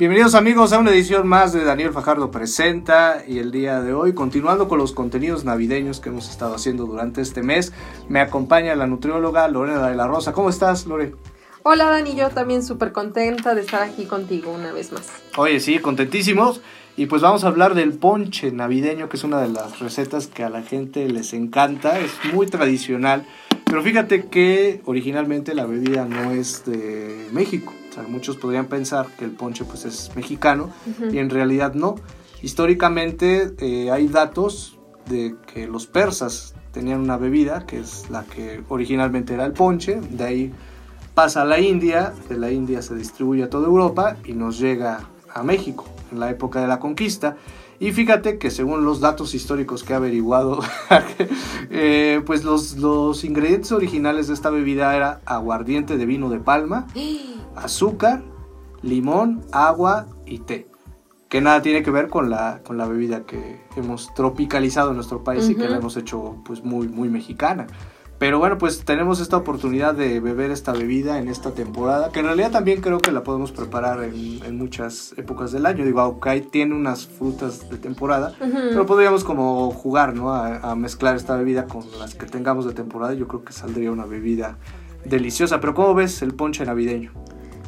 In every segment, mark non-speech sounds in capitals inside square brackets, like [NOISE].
Bienvenidos amigos a una edición más de Daniel Fajardo Presenta y el día de hoy, continuando con los contenidos navideños que hemos estado haciendo durante este mes, me acompaña la nutrióloga Lorena de la Rosa. ¿Cómo estás, Lore? Hola Dani, yo también súper contenta de estar aquí contigo una vez más. Oye, sí, contentísimos. Y pues vamos a hablar del ponche navideño, que es una de las recetas que a la gente les encanta, es muy tradicional. Pero fíjate que originalmente la bebida no es de México. O sea, muchos podrían pensar que el ponche pues es mexicano y en realidad no. Históricamente eh, hay datos de que los persas tenían una bebida que es la que originalmente era el ponche, de ahí pasa a la India, de la India se distribuye a toda Europa y nos llega a México en la época de la conquista. Y fíjate que según los datos históricos que he averiguado, [LAUGHS] eh, pues los, los ingredientes originales de esta bebida era aguardiente de vino de palma, azúcar, limón, agua y té. Que nada tiene que ver con la, con la bebida que hemos tropicalizado en nuestro país y que la hemos hecho pues muy, muy mexicana. Pero bueno, pues tenemos esta oportunidad de beber esta bebida en esta temporada, que en realidad también creo que la podemos preparar en, muchas épocas del año. Digo, aunque tiene unas frutas de temporada, pero podríamos como jugar, ¿no? A, a, mezclar esta bebida con las que tengamos de temporada. Yo creo que saldría una bebida deliciosa. Pero ¿cómo ves el ponche navideño?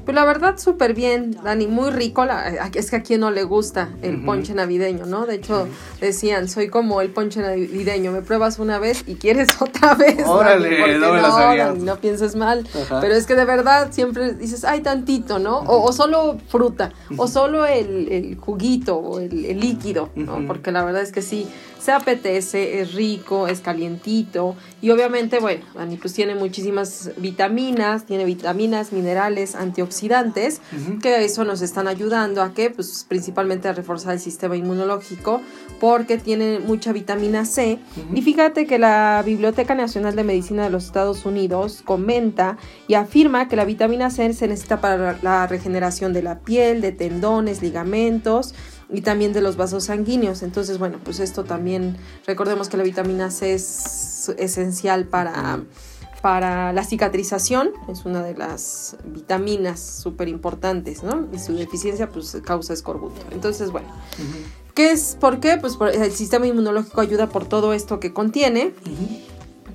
Pues la verdad, súper bien, Dani, muy rico. La, es que a quien no le gusta el ponche navideño, ¿no? De hecho, decían, soy como el ponche navideño, me pruebas una vez y quieres [LAUGHS] otra vez. Órale, no, no, no, pienses mal. Pero es que de verdad siempre dices, ay, tantito, ¿no? O, solo fruta, o solo el, juguito, o el, líquido, ¿no? Porque la verdad es que sí, se apetece, es rico, es calientito. Y obviamente, bueno, Dani, pues tiene muchísimas vitaminas, tiene vitaminas, minerales, antioxidantes, que eso nos están ayudando a que, pues principalmente a reforzar el sistema inmunológico, porque tiene mucha vitamina C. Y fíjate que la Biblioteca Nacional de Medicina de los Estados Unidos comenta y afirma que la vitamina C se necesita para la regeneración de la piel, de tendones, ligamentos, y también de los vasos sanguíneos. Entonces, bueno, pues esto también, recordemos que la vitamina C es esencial para, para la cicatrización, es una de las vitaminas súper importantes, ¿no? Y su deficiencia pues causa escorbuto. Entonces, bueno. ¿Qué es? ¿Por qué? Pues el sistema inmunológico ayuda por todo esto que contiene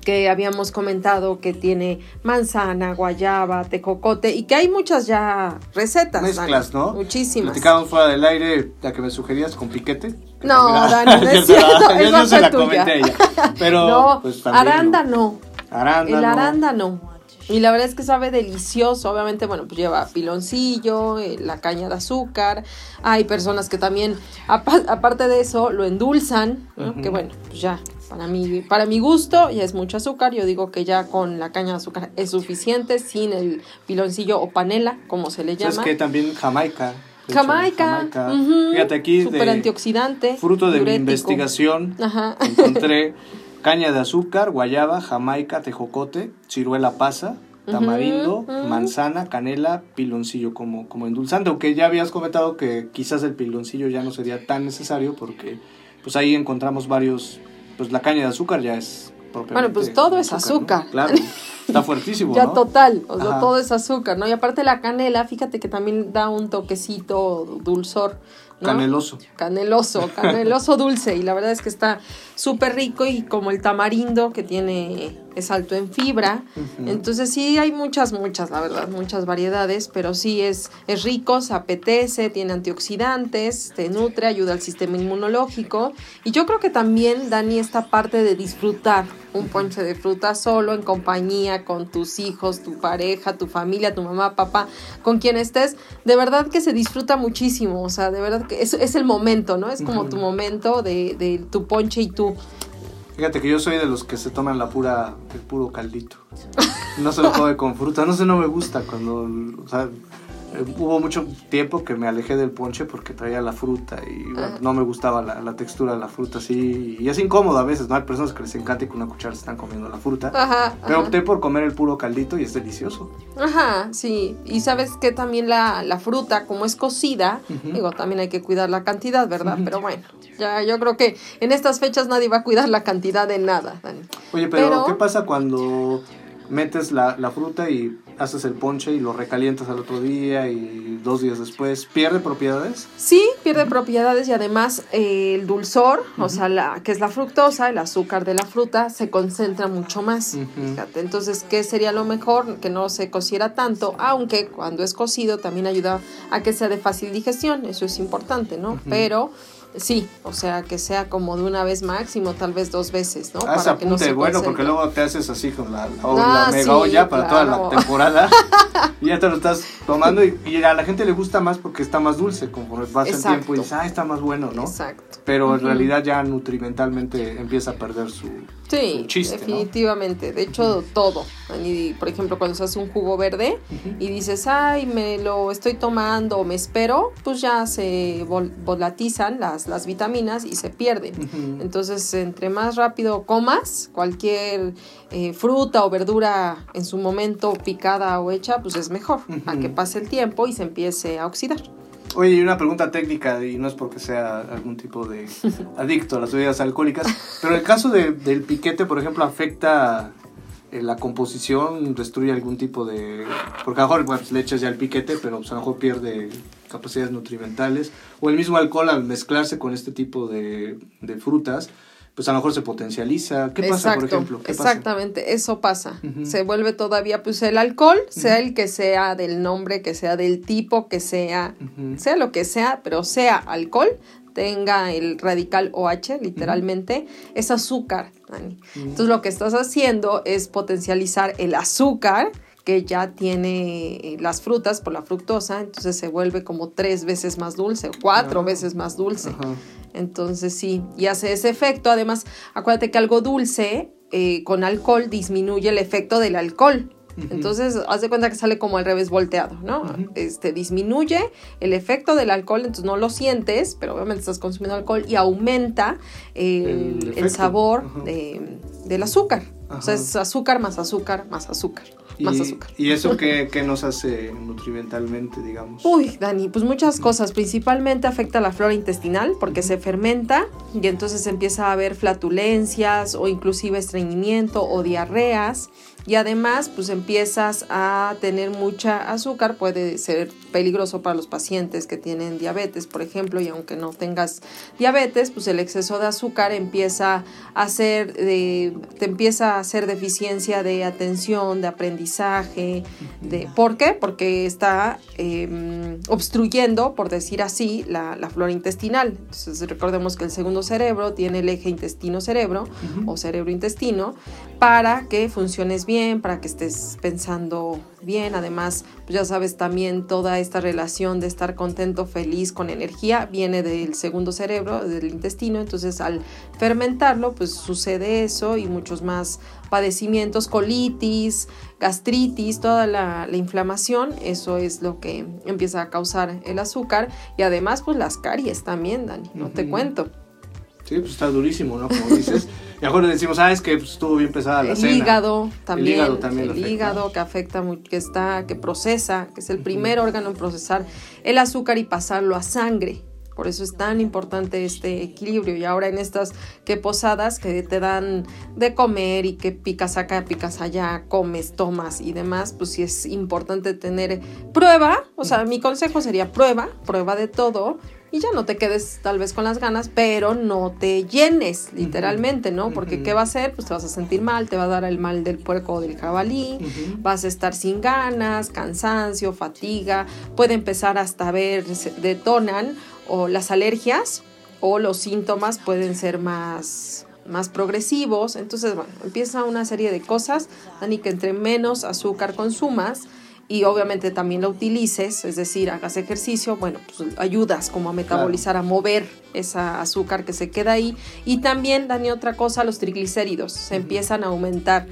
que habíamos comentado que tiene manzana, guayaba, tejocote y que hay muchas ya recetas. Mezclas, ¿no? Muchísimas. Platicábamos fuera del aire la que me sugerías con piquete. No, Dani, no [LAUGHS] es cierto. Yo no se la comenté ella. Pero, no, pues, arándano. Arándano. El arándano. Y la verdad es que sabe delicioso. Obviamente, bueno, pues lleva piloncillo, eh, la caña de azúcar. Hay personas que también, aparte de eso, lo endulzan. Que bueno, pues ya para mi, para mi gusto ya es mucho azúcar. Yo digo que ya con la caña de azúcar es suficiente, sin el piloncillo o panela, como se le llama. Es que también Jamaica. Jamaica. Fíjate aquí. Super antioxidante. Fruto de mi investigación. Encontré [LAUGHS] caña de azúcar, guayaba, jamaica, tejocote, ciruela pasa, tamarindo, manzana, canela, piloncillo como, como endulzante. Aunque ya habías comentado que quizás el piloncillo ya no sería tan necesario porque pues ahí encontramos varios pues la caña de azúcar ya es Bueno, pues todo es azúcar. Claro, está fuertísimo. [LAUGHS] ya total, o sea, todo es azúcar, ¿no? Y aparte la canela, fíjate que también da un toquecito dulzor. Caneloso. Caneloso, [LAUGHS] caneloso dulce. Y la verdad es que está súper rico y como el tamarindo que tiene, es alto en fibra. Entonces sí hay muchas, muchas, la verdad, muchas variedades, pero sí es, es rico, se apetece, tiene antioxidantes, te nutre, ayuda al sistema inmunológico. Y yo creo que también, Dani, esta parte de disfrutar un ponche de fruta solo, en compañía, con tus hijos, tu pareja, tu familia, tu mamá, papá, con quien estés, de verdad que se disfruta muchísimo. O sea, de verdad que es, es el momento, ¿no? Es como tu momento de, de tu ponche y tú. Fíjate que yo soy de los que se toman la pura, el puro caldito. No se lo come con fruta. No sé, no me gusta cuando, o sea, eh, hubo mucho tiempo que me alejé del ponche porque traía la fruta y no me gustaba la, textura de la fruta así y es incómodo a veces, ¿no? Hay personas que les encanta que con una cuchara se están comiendo la fruta. Ajá, pero opté por comer el puro caldito y es delicioso. Ajá, sí. Y sabes que también la, fruta, como es cocida, digo, también hay que cuidar la cantidad, ¿verdad? Pero bueno, ya yo creo que en estas fechas nadie va a cuidar la cantidad de nada, Oye, pero, ¿qué pasa cuando metes la, la, fruta y haces el ponche y lo recalientas al otro día y dos días después. ¿Pierde propiedades? Sí, pierde propiedades y además eh, el dulzor, o sea, la, que es la fructosa, el azúcar de la fruta, se concentra mucho más. Fíjate. Entonces, ¿qué sería lo mejor? Que no se cociera tanto, aunque cuando es cocido también ayuda a que sea de fácil digestión, eso es importante, ¿no? Pero Sí, o sea, que sea como de una vez máximo, tal vez dos veces, ¿no? Ah, para que no se bueno, porque luego te haces así con la, ah, mega olla para toda la temporada. [LAUGHS] y ya te lo estás tomando y, a la gente le gusta más porque está más dulce, conforme pasa el tiempo y dices, ah, está más bueno, ¿no? Exacto. Pero en realidad ya nutrimentalmente empieza a perder su, Sí, definitivamente. De hecho, todo. por ejemplo, cuando se hace un jugo verde y dices, ay, me lo estoy tomando o me espero, pues ya se volatizan las, las vitaminas y se pierden. Entonces, entre más rápido comas cualquier eh, fruta o verdura en su momento picada o hecha, pues es mejor, a que pase el tiempo y se empiece a oxidar. Oye, y una pregunta técnica, y no es porque sea algún tipo de [LAUGHS] adicto a las bebidas alcohólicas, pero el caso de, del piquete, por ejemplo, afecta la composición, destruye algún tipo de... Porque a lo mejor pues, le echas ya el piquete, pero pues, a lo mejor pierde capacidades nutrimentales. O el mismo alcohol al mezclarse con este tipo de, de frutas, pues a lo mejor se potencializa. ¿Qué pasa, por ejemplo? exactamente, eso pasa. Se vuelve todavía, pues el alcohol, sea el que sea del nombre, que sea del tipo, que sea, sea lo que sea, pero sea alcohol, tenga el radical OH, literalmente, es azúcar, Entonces lo que estás haciendo es potencializar el azúcar que ya tiene eh, las frutas por la fructosa, entonces se vuelve como tres veces más dulce, cuatro ah. veces más dulce. Entonces sí, y hace ese efecto. Además, acuérdate que algo dulce eh, con alcohol disminuye el efecto del alcohol. Entonces, haz de cuenta que sale como al revés volteado, ¿no? Este disminuye el efecto del alcohol, entonces no lo sientes, pero obviamente estás consumiendo alcohol y aumenta el, sabor del azúcar. O sea, es azúcar más azúcar más azúcar más azúcar. ¿Y eso [LAUGHS] qué, nos hace nutrimentalmente, digamos? Uy, Dani, pues muchas cosas. Principalmente afecta la flora intestinal porque se fermenta y entonces empieza a haber flatulencias o inclusive estreñimiento o diarreas y además pues empiezas a tener mucha azúcar, puede ser peligroso para los pacientes que tienen diabetes, por ejemplo, y aunque no tengas diabetes, pues el exceso de azúcar empieza a hacer, de, te empieza a hacer deficiencia de atención, de aprendizaje, de, ¿por qué? Porque está em, obstruyendo, por decir así, la, flora intestinal. Entonces recordemos que el segundo cerebro tiene el eje intestino-cerebro o cerebro-intestino para que funciones bien para que estés pensando bien. Además, pues ya sabes también toda esta relación de estar contento, feliz, con energía, viene del segundo cerebro, del intestino. Entonces, al fermentarlo, pues sucede eso y muchos más padecimientos, colitis, gastritis, toda la, inflamación. Eso es lo que empieza a causar el azúcar. Y además, pues las caries también, Dani, no te cuento. Sí, pues está durísimo, ¿no? Como dices. Y mejor le decimos, ah, es que pues, estuvo bien pesada la el Hígado, también, el hígado también. El hígado que afecta, que está, que procesa, que es el primer órgano en procesar el azúcar y pasarlo a sangre. Por eso es tan importante este equilibrio. Y ahora en estas que posadas que te dan de comer y que picas acá, picas allá, comes, tomas y demás, pues sí es importante tener prueba. O sea, mi consejo sería prueba, prueba de todo y ya no te quedes tal vez con las ganas, pero no te llenes, literalmente, ¿no? Porque ¿qué va a hacer? Pues te vas a sentir mal, te va a dar el mal del puerco o del jabalí, vas a estar sin ganas, cansancio, fatiga, puede empezar hasta a ver, detonan o las alergias o los síntomas pueden ser más más progresivos, entonces bueno, empieza una serie de cosas, Dani, que entre menos azúcar consumas, y obviamente también lo utilices, es decir, hagas ejercicio, bueno, pues ayudas como a metabolizar, a mover esa azúcar que se queda ahí. Y también, Dani, otra cosa, los triglicéridos se empiezan a aumentar.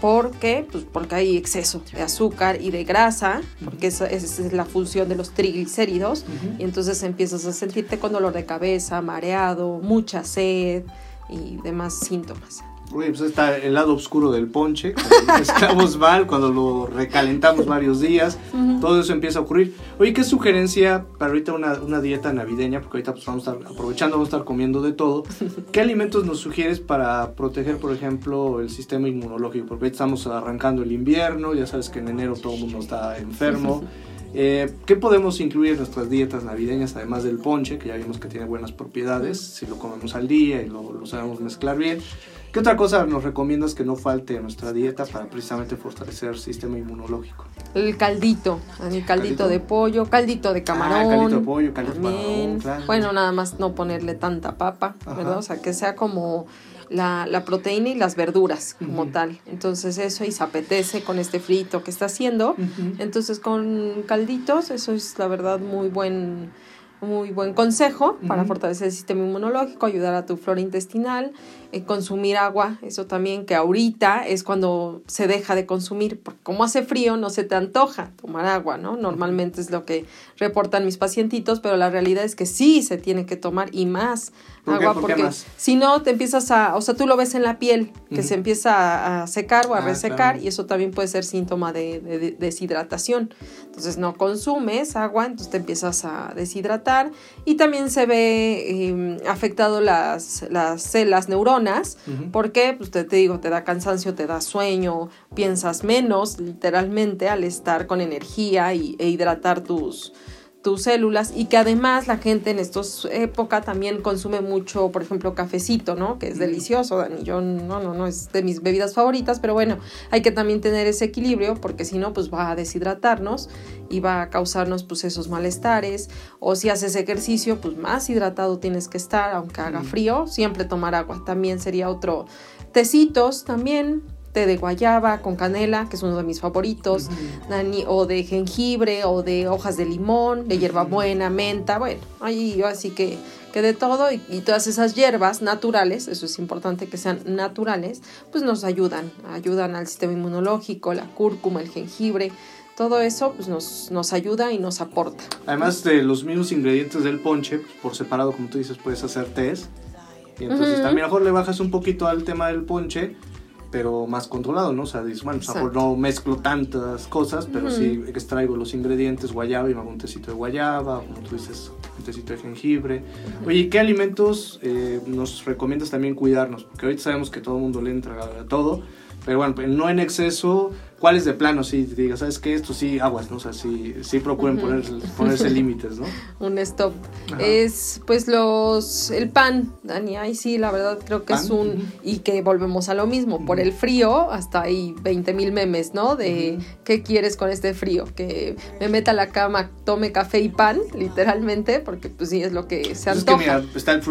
¿Por qué? Pues porque hay exceso de azúcar y de grasa, porque esa, es la función de los triglicéridos, y entonces empiezas a sentirte con dolor de cabeza, mareado, mucha sed y demás síntomas. Pues está el lado oscuro del ponche, cuando mezclamos [LAUGHS] mal, cuando lo recalentamos varios días, todo eso empieza a ocurrir. Oye, ¿qué sugerencia para ahorita una, dieta navideña? Porque ahorita pues vamos a estar aprovechando, vamos a estar comiendo de todo. ¿Qué alimentos nos sugieres para proteger, por ejemplo, el sistema inmunológico? Porque ahorita estamos arrancando el invierno, ya sabes que en enero todo el mundo está enfermo. Eh, ¿Qué podemos incluir en nuestras dietas navideñas, además del ponche, que ya vimos que tiene buenas propiedades, si lo comemos al día y lo, lo sabemos mezclar bien? ¿Qué otra cosa nos recomiendas que no falte en nuestra dieta para precisamente fortalecer el sistema inmunológico? El caldito, el caldito, de pollo, caldito de camarón. Ah, caldito de pollo, caldito de camarón, claro. Bueno, nada más no ponerle tanta papa, ¿verdad? O sea, que sea como la, la proteína y las verduras como tal. Entonces eso y se apetece con este frito que está haciendo. Entonces con calditos, eso es la verdad muy buen muy buen consejo para fortalecer el sistema inmunológico, ayudar a tu flora intestinal, eh, consumir agua, eso también que ahorita es cuando se deja de consumir, porque como hace frío no se te antoja tomar agua, ¿no? Normalmente es lo que reportan mis pacientitos, pero la realidad es que sí se tiene que tomar y más agua porque si no te empiezas a, o sea, tú lo ves en la piel que se empieza a secar o a ah, resecar y eso también puede ser síntoma de, deshidratación. Entonces no consumes agua, entonces te empiezas a deshidratar y también se ve em, afectado las, las células neuronas porque pues te, te digo, te da cansancio, te da sueño, piensas menos literalmente al estar con energía y, e hidratar tus tus células y que además la gente en esta época también consume mucho, por ejemplo, cafecito, ¿no? Que es delicioso, Dani. Yo no, no, no es de mis bebidas favoritas, pero bueno, hay que también tener ese equilibrio porque si no, pues va a deshidratarnos y va a causarnos pues esos malestares. O si haces ejercicio, pues más hidratado tienes que estar, aunque haga frío, siempre tomar agua. También sería otro. Tecitos también, té de guayaba con canela, que es uno de mis favoritos, o de jengibre, o de hojas de limón, de hierbabuena, menta, bueno, ahí así que, que de todo, y, todas esas hierbas naturales, eso es importante que sean naturales, pues nos ayudan, ayudan al sistema inmunológico, la cúrcuma, el jengibre, todo eso pues nos, nos ayuda y nos aporta. Además de los mismos ingredientes del ponche, por separado, como tú dices, puedes hacer tés. Y entonces también mejor le bajas un poquito al tema del ponche pero más controlado, ¿no? O sea, dices, bueno, no mezclo tantas cosas, pero sí extraigo los ingredientes, guayaba y me hago un tecito de guayaba, como tú dices, un tecito de jengibre. Oye, ¿qué alimentos eh, nos recomiendas también cuidarnos? Porque ahorita sabemos que todo el mundo le entra a todo, pero bueno, pues, no en exceso ¿Cuáles de plano sí diga, sabes que esto sí aguas, ¿no? O sea, sí, sí procuren ponerse [LAUGHS] límites, ¿no? Un stop. Es pues los el pan, Dani, ahí sí, la verdad creo que es un y que volvemos a lo mismo, por el frío hasta hay 20 mil memes, ¿no? De qué quieres con este frío, que me meta a la cama, tome café y pan, literalmente, porque pues sí es lo que se antoja. Pues es que mira, está el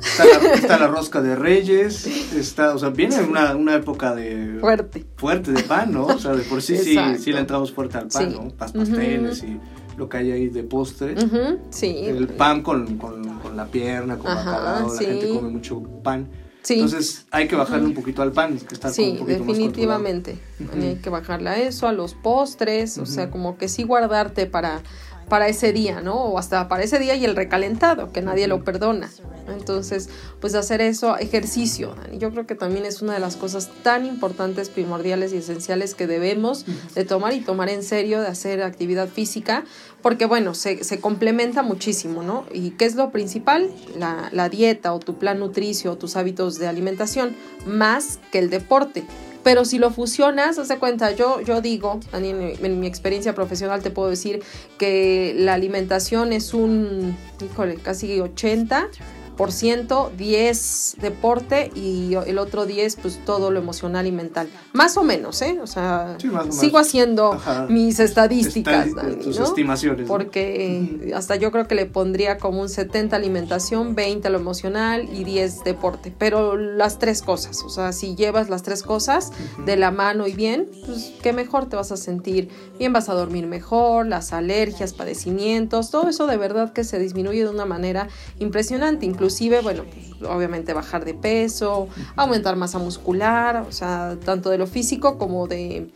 fruit cake, Está la, rosca de reyes, está, o sea, viene una, una época de... Fuerte. Fuerte de pan, ¿no? O sea, de por sí sí, sí le entramos fuerte al pan, ¿no? pasteles y lo que hay ahí de postre. Sí. El pan con, con, con, la pierna, con bacalao, la gente come mucho pan. Sí. Entonces hay que bajarle un poquito al pan, que está sí, un poquito definitivamente. hay que bajarle a eso, a los postres, o sea, como que sí guardarte para para ese día, ¿no? O hasta para ese día y el recalentado, que nadie lo perdona. Entonces, pues hacer eso, ejercicio, yo creo que también es una de las cosas tan importantes, primordiales y esenciales que debemos de tomar y tomar en serio, de hacer actividad física, porque bueno, se, se complementa muchísimo, ¿no? ¿Y qué es lo principal? La, la dieta o tu plan nutricio o tus hábitos de alimentación, más que el deporte. Pero si lo fusionas, haz de cuenta, yo, yo digo, en, mi experiencia profesional te puedo decir que la alimentación es un, híjole, casi 80 por ciento, 10 deporte y el otro 10 pues todo lo emocional y mental. Más o menos, ¿eh? O sea, sigo haciendo mis estadísticas, tus estimaciones. Porque hasta yo creo que le pondría como un 70 alimentación, 20 lo emocional y 10 deporte. Pero las tres cosas, o sea, si llevas las tres cosas de la mano y bien, pues qué mejor te vas a sentir, bien vas a dormir mejor, las alergias, padecimientos, todo eso de verdad que se disminuye de una manera impresionante, incluso inclusive, bueno, pues, obviamente bajar de peso, aumentar masa muscular, o sea, tanto de lo físico como de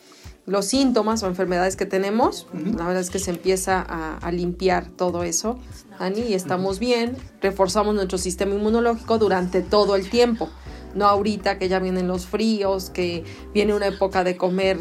los síntomas o enfermedades que tenemos. La verdad es que se empieza a, limpiar todo eso, Dani, y estamos bien, reforzamos nuestro sistema inmunológico durante todo el tiempo. no ahorita que ya vienen los fríos, que viene una época de comer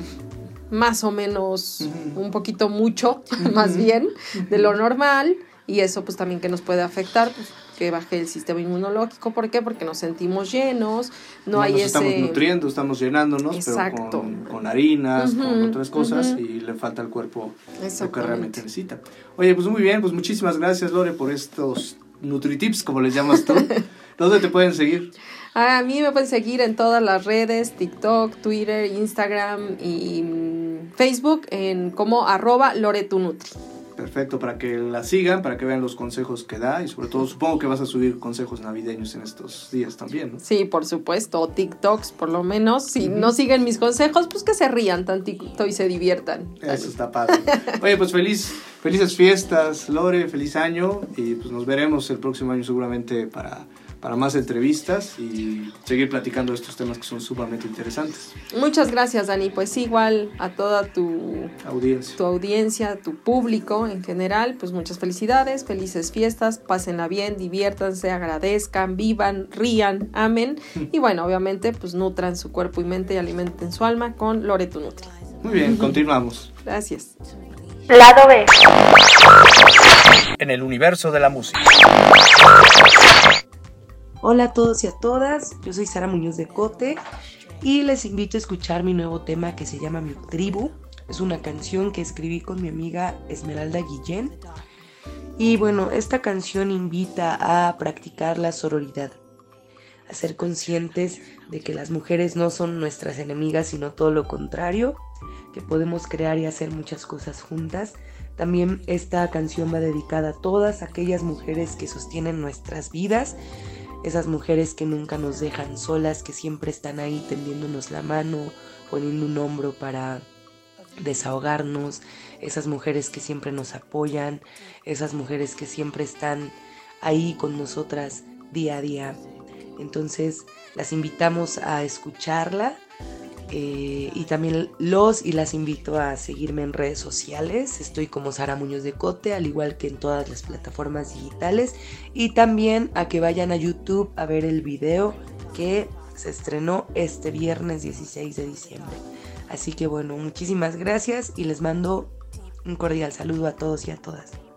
más o menos un poquito mucho, [LAUGHS] más bien, de lo normal, y eso pues también que nos puede afectar, pues, que baje el sistema inmunológico. ¿Por qué? Porque nos sentimos llenos, no, hay nos ese... estamos nutriendo, estamos llenándonos, pero con, con harinas, con otras cosas, y le falta al cuerpo lo que realmente necesita. Oye, pues muy bien, pues muchísimas gracias Lore por estos NutriTips, como les llamas tú. [LAUGHS] ¿Dónde te pueden seguir? A mí me pueden seguir en todas las redes, TikTok, Twitter, Instagram y mm, Facebook en como arroba loretunutri. Perfecto, para que la sigan, para que vean los consejos que da y sobre todo supongo que vas a subir consejos navideños en estos días también, ¿no? Sí, por supuesto, o TikToks por lo menos. Si no siguen mis consejos, pues que se rían tantito y se diviertan. Eso está padre. Oye, pues feliz, felices fiestas, Lore, feliz año y pues nos veremos el próximo año seguramente para para más entrevistas y seguir platicando estos temas que son sumamente interesantes. Muchas gracias, Dani. Pues igual a toda tu audiencia, tu, audiencia, tu público en general, pues muchas felicidades, felices fiestas, pásenla bien, diviértanse, agradezcan, vivan, rían, amen [LAUGHS] y bueno, obviamente pues nutran su cuerpo y mente y alimenten su alma con Loreto Nutri. Muy bien, continuamos. Gracias. Lado B. En el universo de la música. Hola a todos y a todas, yo soy Sara Muñoz de Cote y les invito a escuchar mi nuevo tema que se llama Mi Tribu. Es una canción que escribí con mi amiga Esmeralda Guillén. Y bueno, esta canción invita a practicar la sororidad, a ser conscientes de que las mujeres no son nuestras enemigas, sino todo lo contrario, que podemos crear y hacer muchas cosas juntas. También esta canción va dedicada a todas aquellas mujeres que sostienen nuestras vidas esas mujeres que nunca nos dejan solas, que siempre están ahí tendiéndonos la mano, poniendo un hombro para desahogarnos, esas mujeres que siempre nos apoyan, esas mujeres que siempre están ahí con nosotras día a día. Entonces las invitamos a escucharla eh, y también los y las invito a seguirme en redes sociales. Estoy como Sara Muñoz de Cote, al igual que en todas las plataformas digitales. Y también a que vayan a YouTube a ver el video que se estrenó este viernes 16 de diciembre. Así que bueno, muchísimas gracias y les mando un cordial saludo a todos y a todas.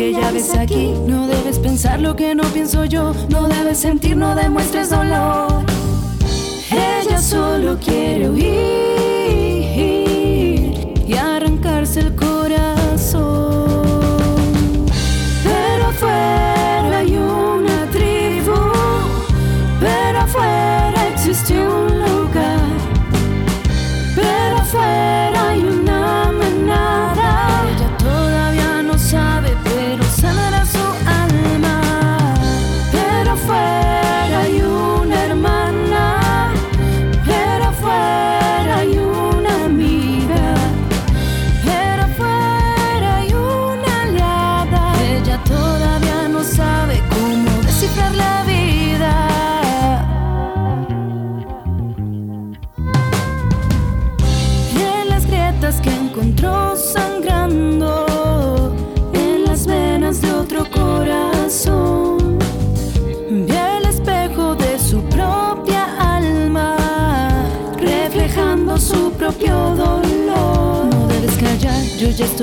Que ya ves aquí. No debes pensar lo que no pienso yo. No debes sentir, no demuestres dolor. Ella solo quiere huir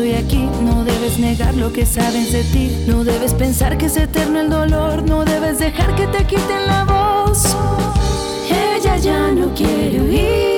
No debes negar lo que sabes de ti. No debes pensar que es eterno el dolor. No debes dejar que te quiten la voz. Ella ya no quiere huir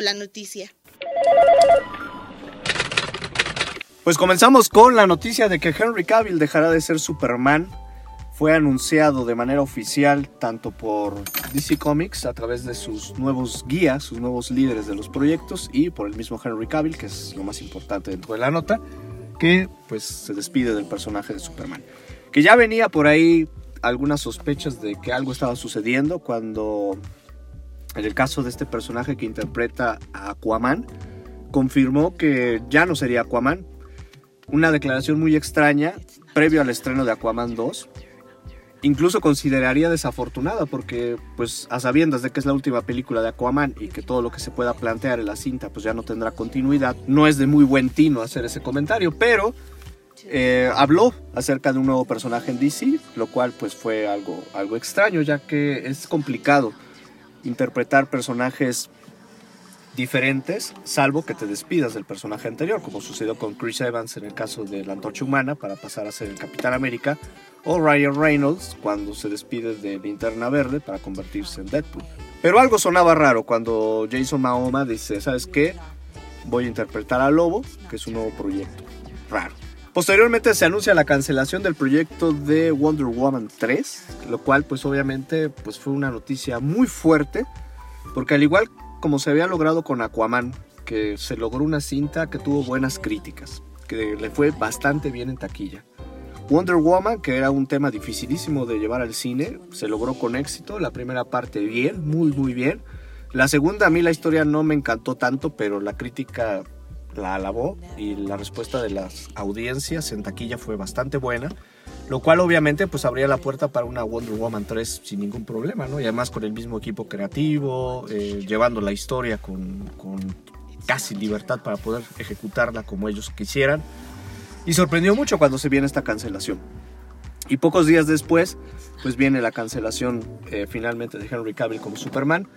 la noticia. Pues comenzamos con la noticia de que Henry Cavill dejará de ser Superman. Fue anunciado de manera oficial tanto por DC Comics a través de sus nuevos guías, sus nuevos líderes de los proyectos y por el mismo Henry Cavill, que es lo más importante dentro de la nota, que pues se despide del personaje de Superman. Que ya venía por ahí algunas sospechas de que algo estaba sucediendo cuando en el caso de este personaje que interpreta a Aquaman, confirmó que ya no sería Aquaman. Una declaración muy extraña previo al estreno de Aquaman 2. Incluso consideraría desafortunada porque, pues, a sabiendas de que es la última película de Aquaman y que todo lo que se pueda plantear en la cinta, pues ya no tendrá continuidad, no es de muy buen tino hacer ese comentario, pero eh, habló acerca de un nuevo personaje en DC, lo cual, pues, fue algo, algo extraño, ya que es complicado interpretar personajes diferentes, salvo que te despidas del personaje anterior, como sucedió con Chris Evans en el caso de la Antorcha Humana para pasar a ser el Capitán América, o Ryan Reynolds cuando se despide de Linterna Verde para convertirse en Deadpool. Pero algo sonaba raro cuando Jason Mahoma dice, ¿sabes qué? Voy a interpretar a Lobo, que es un nuevo proyecto. Raro. Posteriormente se anuncia la cancelación del proyecto de Wonder Woman 3, lo cual pues obviamente pues fue una noticia muy fuerte, porque al igual como se había logrado con Aquaman, que se logró una cinta que tuvo buenas críticas, que le fue bastante bien en taquilla. Wonder Woman, que era un tema dificilísimo de llevar al cine, se logró con éxito, la primera parte bien, muy muy bien. La segunda a mí la historia no me encantó tanto, pero la crítica la alabó y la respuesta de las audiencias en taquilla fue bastante buena, lo cual obviamente pues abría la puerta para una Wonder Woman 3 sin ningún problema, ¿no? Y además con el mismo equipo creativo, eh, llevando la historia con, con casi libertad para poder ejecutarla como ellos quisieran. Y sorprendió mucho cuando se viene esta cancelación. Y pocos días después, pues viene la cancelación eh, finalmente de Henry Cavill como Superman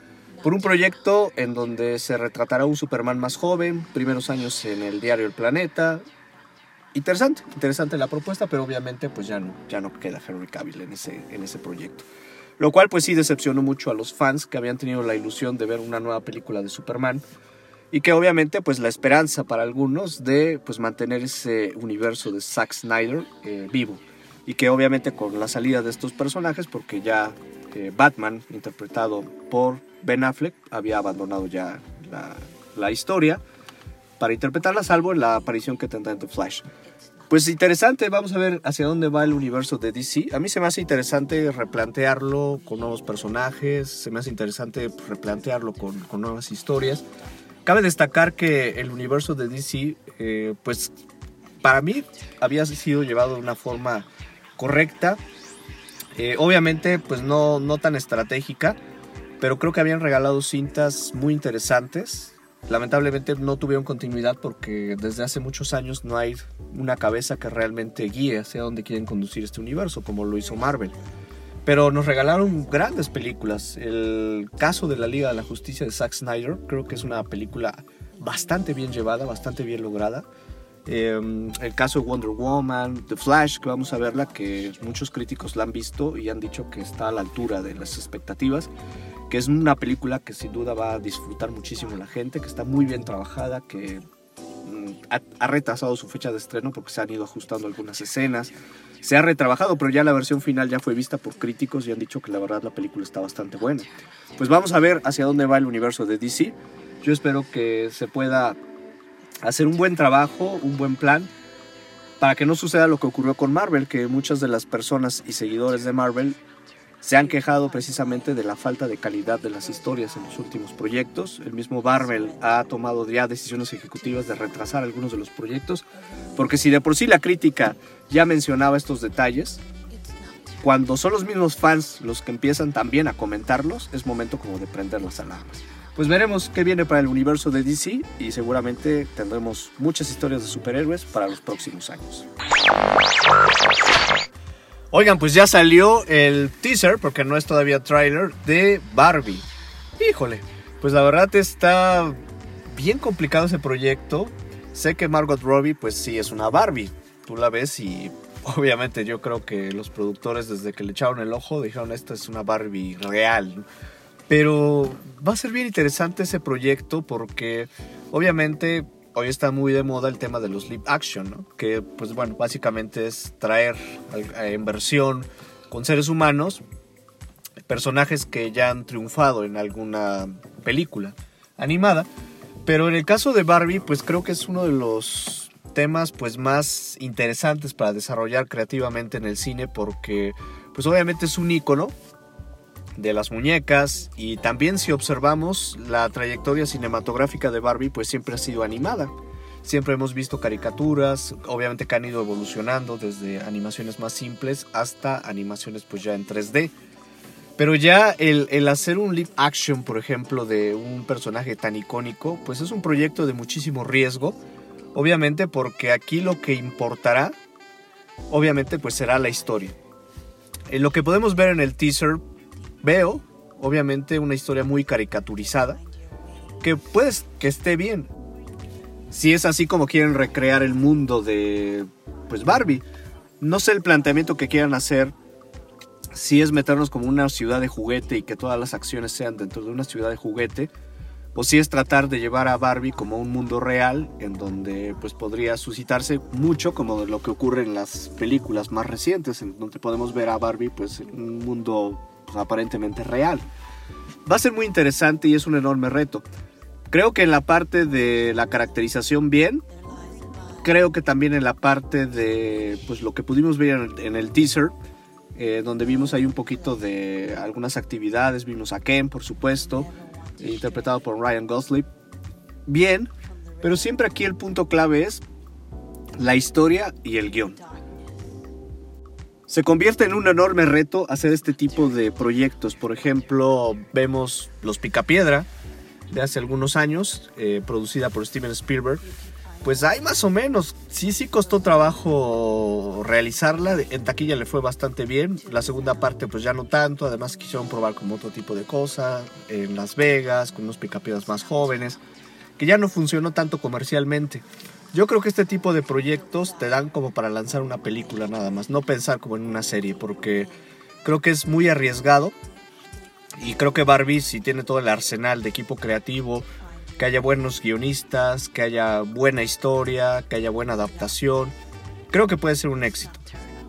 por un proyecto en donde se retratará un Superman más joven, primeros años en el diario El Planeta. Interesante, interesante la propuesta, pero obviamente pues ya no, ya no queda Henry Cavill en ese, en ese proyecto. Lo cual pues sí decepcionó mucho a los fans que habían tenido la ilusión de ver una nueva película de Superman y que obviamente pues la esperanza para algunos de pues mantener ese universo de Zack Snyder eh, vivo y que obviamente con la salida de estos personajes porque ya eh, Batman interpretado por Ben Affleck había abandonado ya la, historia para interpretarla, salvo la aparición que tendrá en The Flash. Pues interesante, vamos a ver hacia dónde va el universo de DC. A mí se me hace interesante replantearlo con nuevos personajes, se me hace interesante replantearlo con, nuevas historias. Cabe destacar que el universo de DC, eh, pues para mí había sido llevado de una forma correcta. Eh, obviamente, pues no, no tan estratégica, pero creo que habían regalado cintas muy interesantes. Lamentablemente no tuvieron continuidad porque desde hace muchos años no hay una cabeza que realmente guíe hacia dónde quieren conducir este universo, como lo hizo Marvel. Pero nos regalaron grandes películas. El caso de la Liga de la Justicia de Zack Snyder creo que es una película bastante bien llevada, bastante bien lograda. Em, el caso de Wonder Woman, The Flash, que vamos a verla, que muchos críticos la han visto y han dicho que está a la altura de las expectativas, que es una película que sin duda va a disfrutar muchísimo la gente, que está muy bien trabajada, que mm, ha, retrasado su fecha de estreno porque se han ido ajustando algunas escenas, se ha retrabajado, pero ya la versión final ya fue vista por críticos y han dicho que la verdad la película está bastante buena. Pues vamos a ver hacia dónde va el universo de DC. Yo espero que se pueda hacer un buen trabajo, un buen plan, para que no suceda lo que ocurrió con Marvel, que muchas de las personas y seguidores de Marvel se han quejado precisamente de la falta de calidad de las historias en los últimos proyectos. El mismo Marvel ha tomado ya decisiones ejecutivas de retrasar algunos de los proyectos, porque si de por sí la crítica ya mencionaba estos detalles, cuando son los mismos fans los que empiezan también a comentarlos, es momento como de prender las alarmas pues veremos qué viene para el universo de DC y seguramente tendremos muchas historias de superhéroes para los próximos años. Oigan, pues ya salió el teaser, porque no es todavía trailer, de Barbie. Híjole, pues la verdad está bien complicado ese proyecto. Sé que Margot Robbie, pues sí es una Barbie. Tú la ves y [LAUGHS] obviamente yo creo que los productores desde que le echaron el ojo dijeron esta es una Barbie real. Pero va a ser bien interesante ese proyecto porque obviamente hoy está muy de moda el tema de los live action, ¿no? Que pues bueno, básicamente es traer en versión con seres humanos personajes que ya han triunfado en alguna película animada. Pero en el caso de Barbie, pues creo que es uno de los temas pues más interesantes para desarrollar creativamente en el cine porque pues obviamente es un icono de las muñecas y también si observamos la trayectoria cinematográfica de Barbie pues siempre ha sido animada. Siempre hemos visto caricaturas, obviamente que han ido evolucionando desde animaciones más simples hasta animaciones pues ya en 3D. Pero ya el, el, hacer un live action, por ejemplo, de un personaje tan icónico, pues es un proyecto de muchísimo riesgo. Obviamente porque aquí lo que importará, obviamente pues será la historia. En lo que podemos ver en el teaser, veo, obviamente, una historia muy caricaturizada, que pues que esté bien. Si es así como quieren recrear el mundo de pues Barbie. No sé el planteamiento que quieran hacer. Si es meternos como una ciudad de juguete y que todas las acciones sean dentro de una ciudad de juguete. O si es tratar de llevar a Barbie como un mundo real en donde pues podría suscitarse mucho como lo que ocurre en las películas más recientes en donde podemos ver a Barbie pues en un mundo pues, aparentemente real. Va a ser muy interesante y es un enorme reto. Creo que en la parte de la caracterización bien, creo que también en la parte de pues lo que pudimos ver en el, teaser, eh, donde vimos ahí un poquito de algunas actividades, vimos a Ken, por supuesto, interpretado por Ryan Gosling. Bien, pero siempre aquí el punto clave es la historia y el guion se convierte en un enorme reto hacer este tipo de proyectos. Por ejemplo, vemos Los Picapiedra de hace algunos años, eh, producida por Steven Spielberg. Pues hay más o menos, sí, sí costó trabajo realizarla, en taquilla le fue bastante bien, la segunda parte pues ya no tanto, además quisieron probar como otro tipo de cosa, en Las Vegas, con unos picapiedras más jóvenes, que ya no funcionó tanto comercialmente. Yo creo que este tipo de proyectos te dan como para lanzar una película nada más, no pensar como en una serie, porque creo que es muy arriesgado. Y creo que Barbie, si tiene todo el arsenal de equipo creativo, que haya buenos guionistas, que haya buena historia, que haya buena adaptación, creo que puede ser un éxito.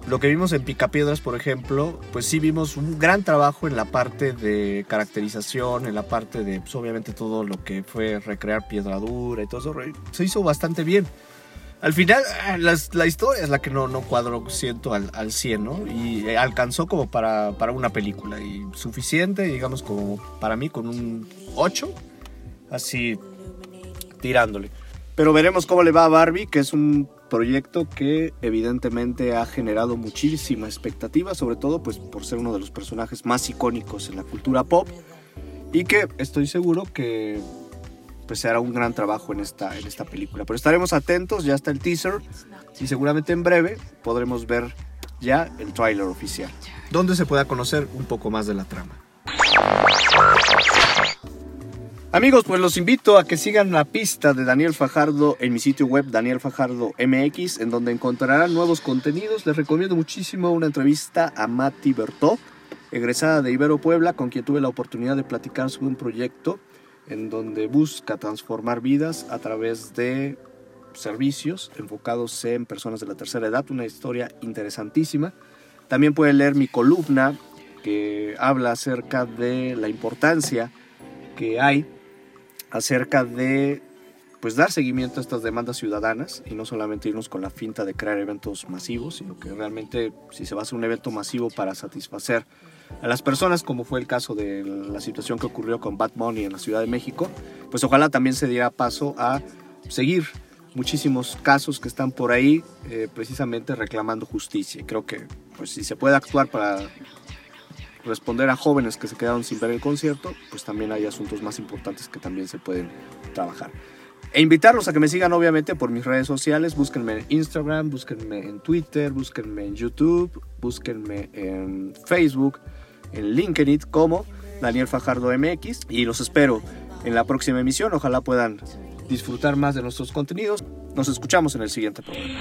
Lo que vimos en Picapiedras, por ejemplo, pues sí vimos un gran trabajo en la parte de caracterización, en la parte de, pues obviamente todo lo que fue recrear piedra dura y todo eso, se hizo bastante bien. Al final, ah, la historia es la que no, no cuadro, siento, al, al 100, ¿no? Y eh, alcanzó como para, para una película y suficiente, digamos, como para mí, con un 8, así tirándole. Pero veremos cómo le va a Barbie, que es un proyecto que evidentemente ha generado muchísima expectativa, sobre todo pues por ser uno de los personajes más icónicos en la cultura pop y que estoy seguro que pues se hará un gran trabajo en esta, en esta película. Pero estaremos atentos, ya está el teaser y seguramente en breve podremos ver ya el tráiler oficial, donde se pueda conocer un poco más de la trama. Amigos, pues los invito a que sigan la pista de Daniel Fajardo en mi sitio web Daniel Fajardo MX, en donde encontrarán nuevos contenidos. Les recomiendo muchísimo una entrevista a Mati Bertó, egresada de Ibero Puebla, con quien tuve la oportunidad de platicar sobre un proyecto en donde busca transformar vidas a través de servicios enfocados en personas de la tercera edad, una historia interesantísima. También pueden leer mi columna que habla acerca de la importancia que hay acerca de pues dar seguimiento a estas demandas ciudadanas y no solamente irnos con la finta de crear eventos masivos, sino que realmente si se va a hacer un evento masivo para satisfacer a las personas, como fue el caso de la situación que ocurrió con Bad Money en la Ciudad de México, pues ojalá también se diera paso a seguir muchísimos casos que están por ahí eh, precisamente reclamando justicia. Creo que pues si se puede actuar para responder a jóvenes que se quedaron sin ver el concierto, pues también hay asuntos más importantes que también se pueden trabajar. E invitarlos a que me sigan obviamente por mis redes sociales, búsquenme en Instagram, búsquenme en Twitter, búsquenme en YouTube, búsquenme en Facebook, en LinkedIn como Daniel Fajardo MX y los espero en la próxima emisión, ojalá puedan disfrutar más de nuestros contenidos. Nos escuchamos en el siguiente programa.